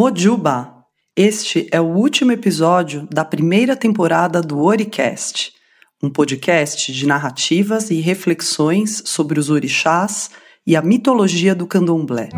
Mojuba! Este é o último episódio da primeira temporada do Oricast, um podcast de narrativas e reflexões sobre os orixás e a mitologia do candomblé.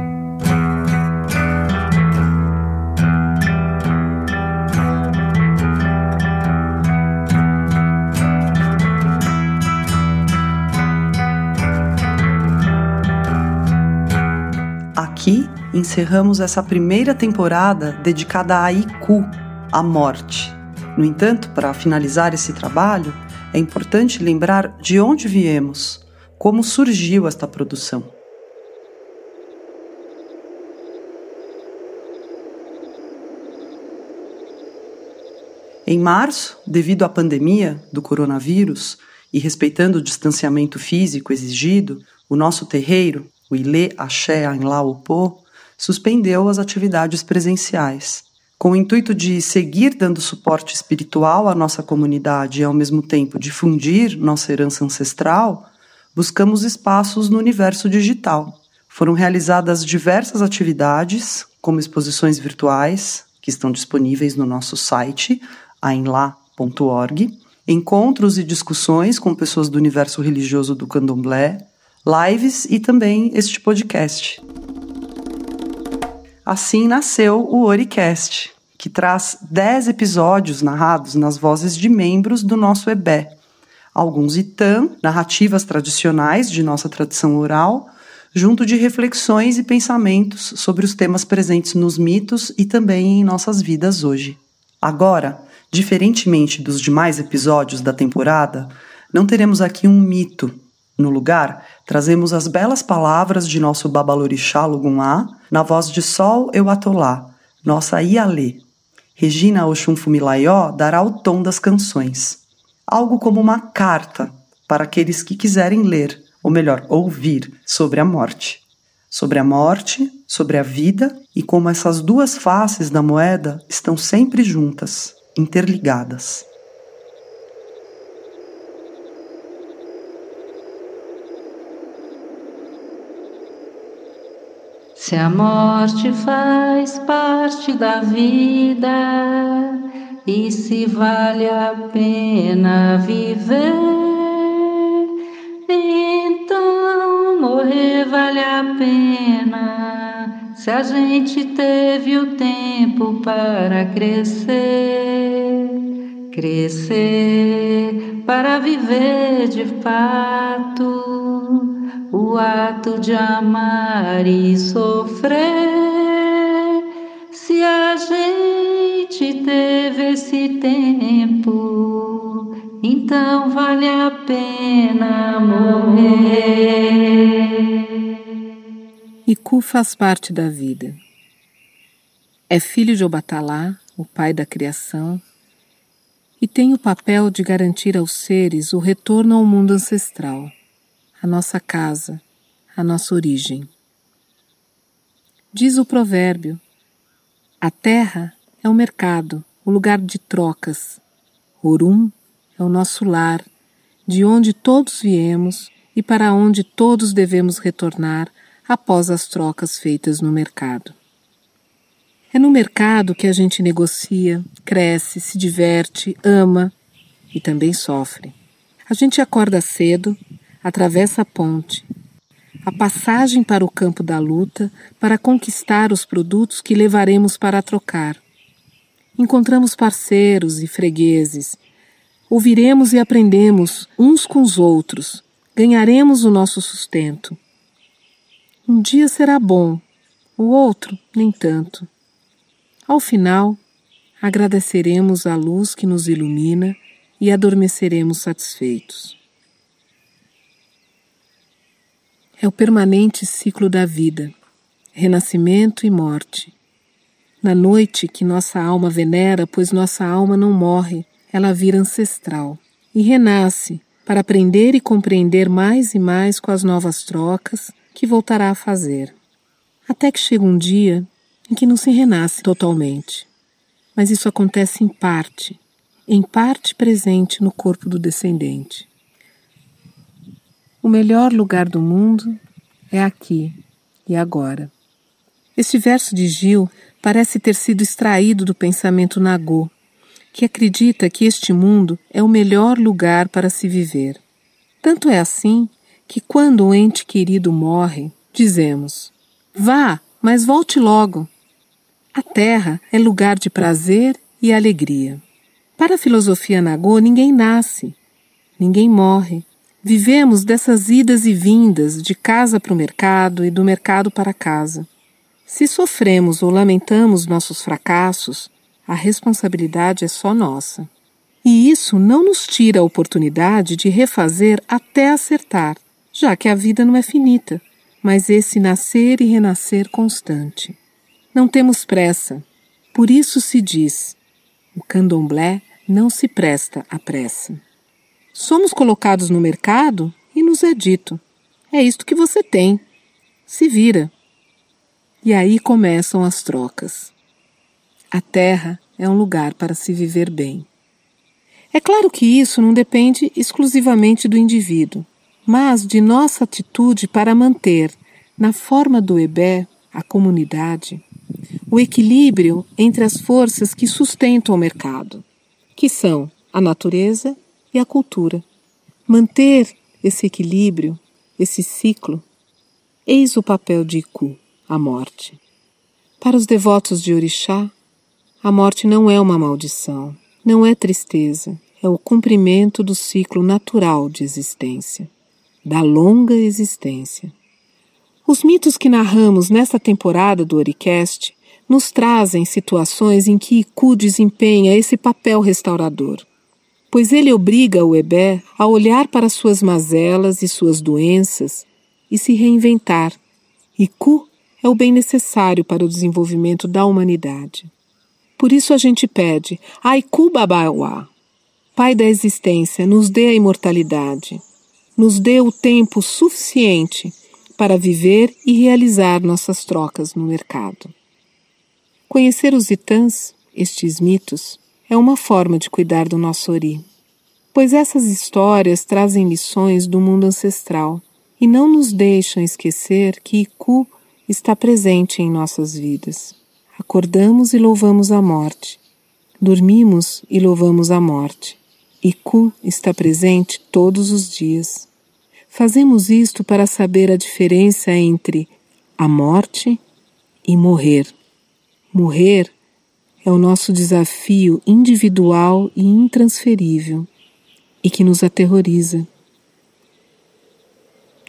Encerramos essa primeira temporada dedicada a Iku, a morte. No entanto, para finalizar esse trabalho, é importante lembrar de onde viemos, como surgiu esta produção. Em março, devido à pandemia do coronavírus e respeitando o distanciamento físico exigido, o nosso terreiro, o Ilê Axé Anlaopô, suspendeu as atividades presenciais. Com o intuito de seguir dando suporte espiritual à nossa comunidade e, ao mesmo tempo, difundir nossa herança ancestral, buscamos espaços no universo digital. Foram realizadas diversas atividades, como exposições virtuais, que estão disponíveis no nosso site, ainlá.org, encontros e discussões com pessoas do universo religioso do candomblé, lives e também este podcast. Assim nasceu o Oricast, que traz 10 episódios narrados nas vozes de membros do nosso EBE. Alguns Itam, narrativas tradicionais de nossa tradição oral, junto de reflexões e pensamentos sobre os temas presentes nos mitos e também em nossas vidas hoje. Agora, diferentemente dos demais episódios da temporada, não teremos aqui um mito no lugar, trazemos as belas palavras de nosso Babalorixá Lugumá, na voz de Sol Euatolá, nossa Ialê. Regina Oxunfumilaió dará o tom das canções. Algo como uma carta para aqueles que quiserem ler, ou melhor, ouvir, sobre a morte. Sobre a morte, sobre a vida e como essas duas faces da moeda estão sempre juntas, interligadas. Se a morte faz parte da vida e se vale a pena viver, então morrer vale a pena. Se a gente teve o tempo para crescer, crescer para viver de fato o ato de amar e sofrer. Se a gente teve esse tempo, então vale a pena morrer. Iku faz parte da vida. É filho de Obatalá, o pai da criação, e tem o papel de garantir aos seres o retorno ao mundo ancestral a nossa casa, a nossa origem. Diz o provérbio: a terra é o mercado, o lugar de trocas. Orum é o nosso lar, de onde todos viemos e para onde todos devemos retornar após as trocas feitas no mercado. É no mercado que a gente negocia, cresce, se diverte, ama e também sofre. A gente acorda cedo, atravessa a ponte, a passagem para o campo da luta para conquistar os produtos que levaremos para trocar. Encontramos parceiros e fregueses. Ouviremos e aprendemos uns com os outros. Ganharemos o nosso sustento. Um dia será bom, o outro nem tanto. Ao final, agradeceremos a luz que nos ilumina e adormeceremos satisfeitos. É o permanente ciclo da vida, renascimento e morte. Na noite que nossa alma venera, pois nossa alma não morre, ela vira ancestral e renasce para aprender e compreender mais e mais com as novas trocas que voltará a fazer. Até que chega um dia em que não se renasce totalmente. Mas isso acontece em parte, em parte presente no corpo do descendente. O melhor lugar do mundo é aqui e agora. Este verso de Gil parece ter sido extraído do pensamento Nagô, que acredita que este mundo é o melhor lugar para se viver. Tanto é assim que, quando o ente querido morre, dizemos: Vá, mas volte logo. A Terra é lugar de prazer e alegria. Para a filosofia Nagô, ninguém nasce, ninguém morre. Vivemos dessas idas e vindas de casa para o mercado e do mercado para casa. Se sofremos ou lamentamos nossos fracassos, a responsabilidade é só nossa. E isso não nos tira a oportunidade de refazer até acertar, já que a vida não é finita, mas esse nascer e renascer constante. Não temos pressa, por isso se diz: o candomblé não se presta à pressa. Somos colocados no mercado e nos é dito: é isto que você tem. Se vira. E aí começam as trocas. A terra é um lugar para se viver bem. É claro que isso não depende exclusivamente do indivíduo, mas de nossa atitude para manter, na forma do EBé, a comunidade, o equilíbrio entre as forças que sustentam o mercado, que são a natureza e a cultura. Manter esse equilíbrio, esse ciclo, eis o papel de Iku a morte. Para os devotos de Orixá, a morte não é uma maldição, não é tristeza, é o cumprimento do ciclo natural de existência, da longa existência. Os mitos que narramos nesta temporada do Oricast nos trazem situações em que Iku desempenha esse papel restaurador, pois ele obriga o Ebé a olhar para suas mazelas e suas doenças e se reinventar. Iku é o bem necessário para o desenvolvimento da humanidade. Por isso a gente pede, Aiku Babauá, Pai da existência, nos dê a imortalidade, nos dê o tempo suficiente para viver e realizar nossas trocas no mercado. Conhecer os itãs, estes mitos, é uma forma de cuidar do nosso ori, pois essas histórias trazem lições do mundo ancestral e não nos deixam esquecer que Iku está presente em nossas vidas. Acordamos e louvamos a morte. Dormimos e louvamos a morte. Iku está presente todos os dias. Fazemos isto para saber a diferença entre a morte e morrer. Morrer é o nosso desafio individual e intransferível e que nos aterroriza.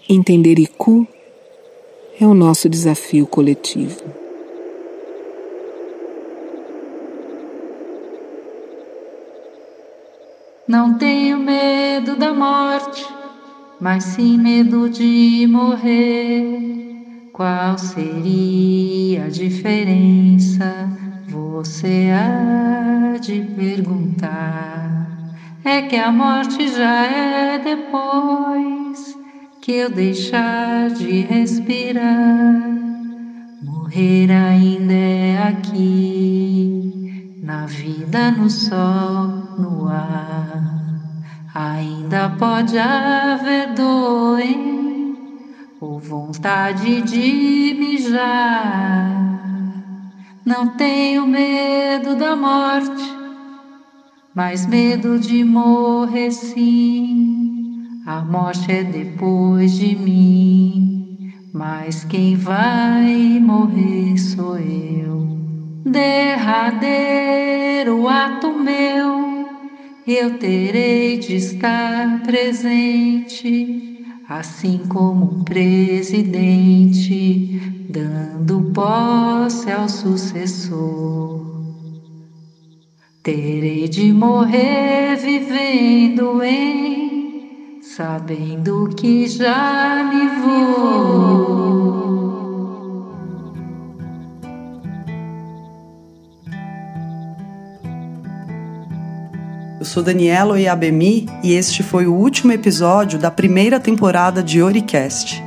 Entender Iku é o nosso desafio coletivo. Não tenho medo da morte, mas sim medo de morrer. Qual seria a diferença? Você há de perguntar. É que a morte já é depois que eu deixar de respirar, morrer ainda é aqui, na vida, no sol, no ar. Ainda pode haver dor ou vontade de mijar. Não tenho medo da morte, mas medo de morrer sim. A morte é depois de mim, mas quem vai morrer sou eu. Derradeiro ato meu, eu terei de estar presente, assim como um presidente, dando posse ao sucessor. Terei de morrer vivendo em sabendo que já me vou. Eu sou Daniela Oiabemi e este foi o último episódio da primeira temporada de Oricast.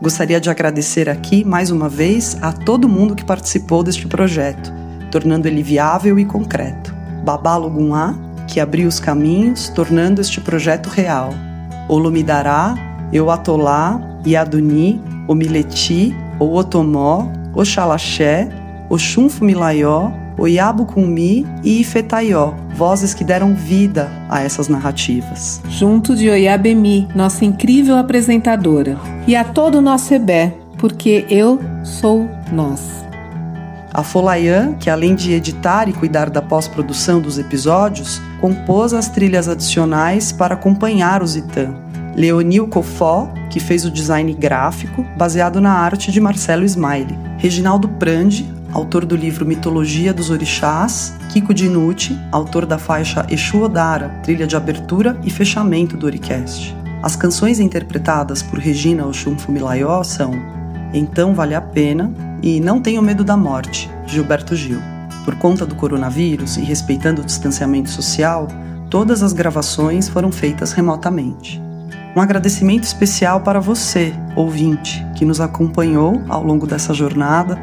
Gostaria de agradecer aqui, mais uma vez, a todo mundo que participou deste projeto, tornando ele viável e concreto. Babá Luguná, que abriu os caminhos, tornando este projeto real. Olumidará, Euatolá, Iaduni, Omileti, Ootomó, Oxalaxé, Oxum Fumilaió, Oiabo Kumi e Ifetaió, vozes que deram vida a essas narrativas. Junto de Oiabemi, nossa incrível apresentadora, e a todo o nosso EBé, porque eu sou nós. A Folaian, que além de editar e cuidar da pós-produção dos episódios, compôs as trilhas adicionais para acompanhar os Itã. Leonil Cofó, que fez o design gráfico, baseado na arte de Marcelo Smiley. Reginaldo Prandi, autor do livro Mitologia dos Orixás, Kiko Dinucci, autor da faixa Exu Odara, trilha de abertura e fechamento do Oricast. As canções interpretadas por Regina Oxum Fumilayó são Então Vale a Pena e Não Tenho Medo da Morte, Gilberto Gil. Por conta do coronavírus e respeitando o distanciamento social, todas as gravações foram feitas remotamente. Um agradecimento especial para você, ouvinte, que nos acompanhou ao longo dessa jornada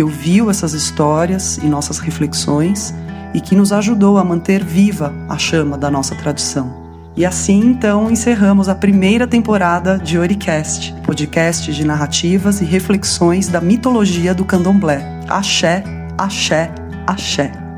que ouviu essas histórias e nossas reflexões e que nos ajudou a manter viva a chama da nossa tradição. E assim, então, encerramos a primeira temporada de Oricast, podcast de narrativas e reflexões da mitologia do candomblé. Axé, axé, axé.